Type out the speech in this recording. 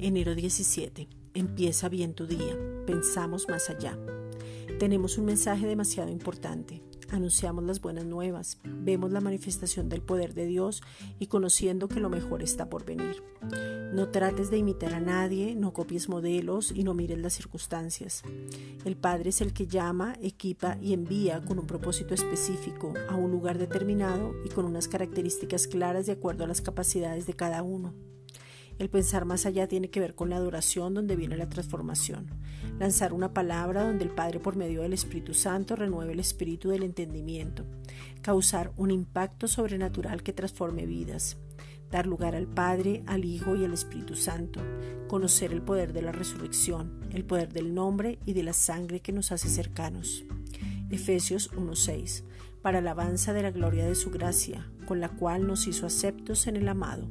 enero 17. Empieza bien tu día. Pensamos más allá. Tenemos un mensaje demasiado importante. Anunciamos las buenas nuevas, vemos la manifestación del poder de Dios y conociendo que lo mejor está por venir. No trates de imitar a nadie, no copies modelos y no mires las circunstancias. El Padre es el que llama, equipa y envía con un propósito específico a un lugar determinado y con unas características claras de acuerdo a las capacidades de cada uno. El pensar más allá tiene que ver con la adoración donde viene la transformación. Lanzar una palabra donde el Padre por medio del Espíritu Santo renueve el espíritu del entendimiento. Causar un impacto sobrenatural que transforme vidas. Dar lugar al Padre, al Hijo y al Espíritu Santo. Conocer el poder de la resurrección, el poder del nombre y de la sangre que nos hace cercanos. Efesios 1:6. Para alabanza de la gloria de su gracia, con la cual nos hizo aceptos en el amado.